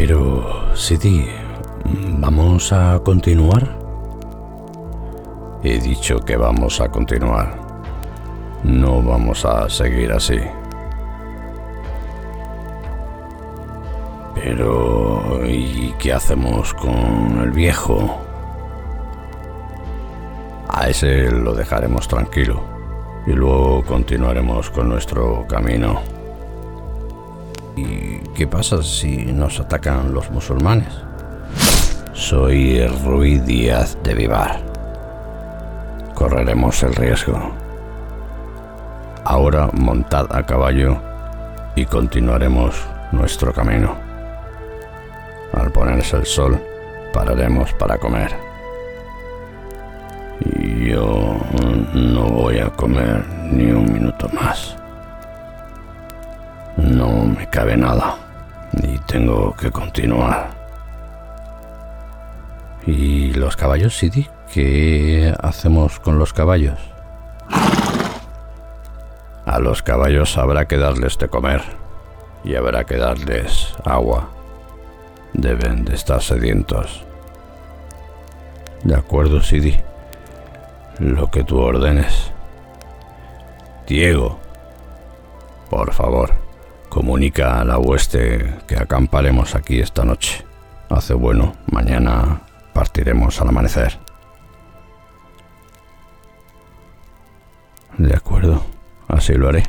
Pero, Sidi, ¿vamos a continuar? He dicho que vamos a continuar. No vamos a seguir así. Pero, ¿y qué hacemos con el viejo? A ese lo dejaremos tranquilo y luego continuaremos con nuestro camino. ¿Y qué pasa si nos atacan los musulmanes? Soy Ruiz Díaz de Vivar. Correremos el riesgo. Ahora montad a caballo y continuaremos nuestro camino. Al ponerse el sol, pararemos para comer. Y yo no voy a comer ni un minuto más. No me cabe nada y tengo que continuar. ¿Y los caballos, Sidi? ¿Qué hacemos con los caballos? A los caballos habrá que darles de comer y habrá que darles agua. Deben de estar sedientos. De acuerdo, Sidi. Lo que tú ordenes. Diego, por favor, comunica a la hueste que acamparemos aquí esta noche. Hace bueno, mañana partiremos al amanecer. De acuerdo, así lo haré.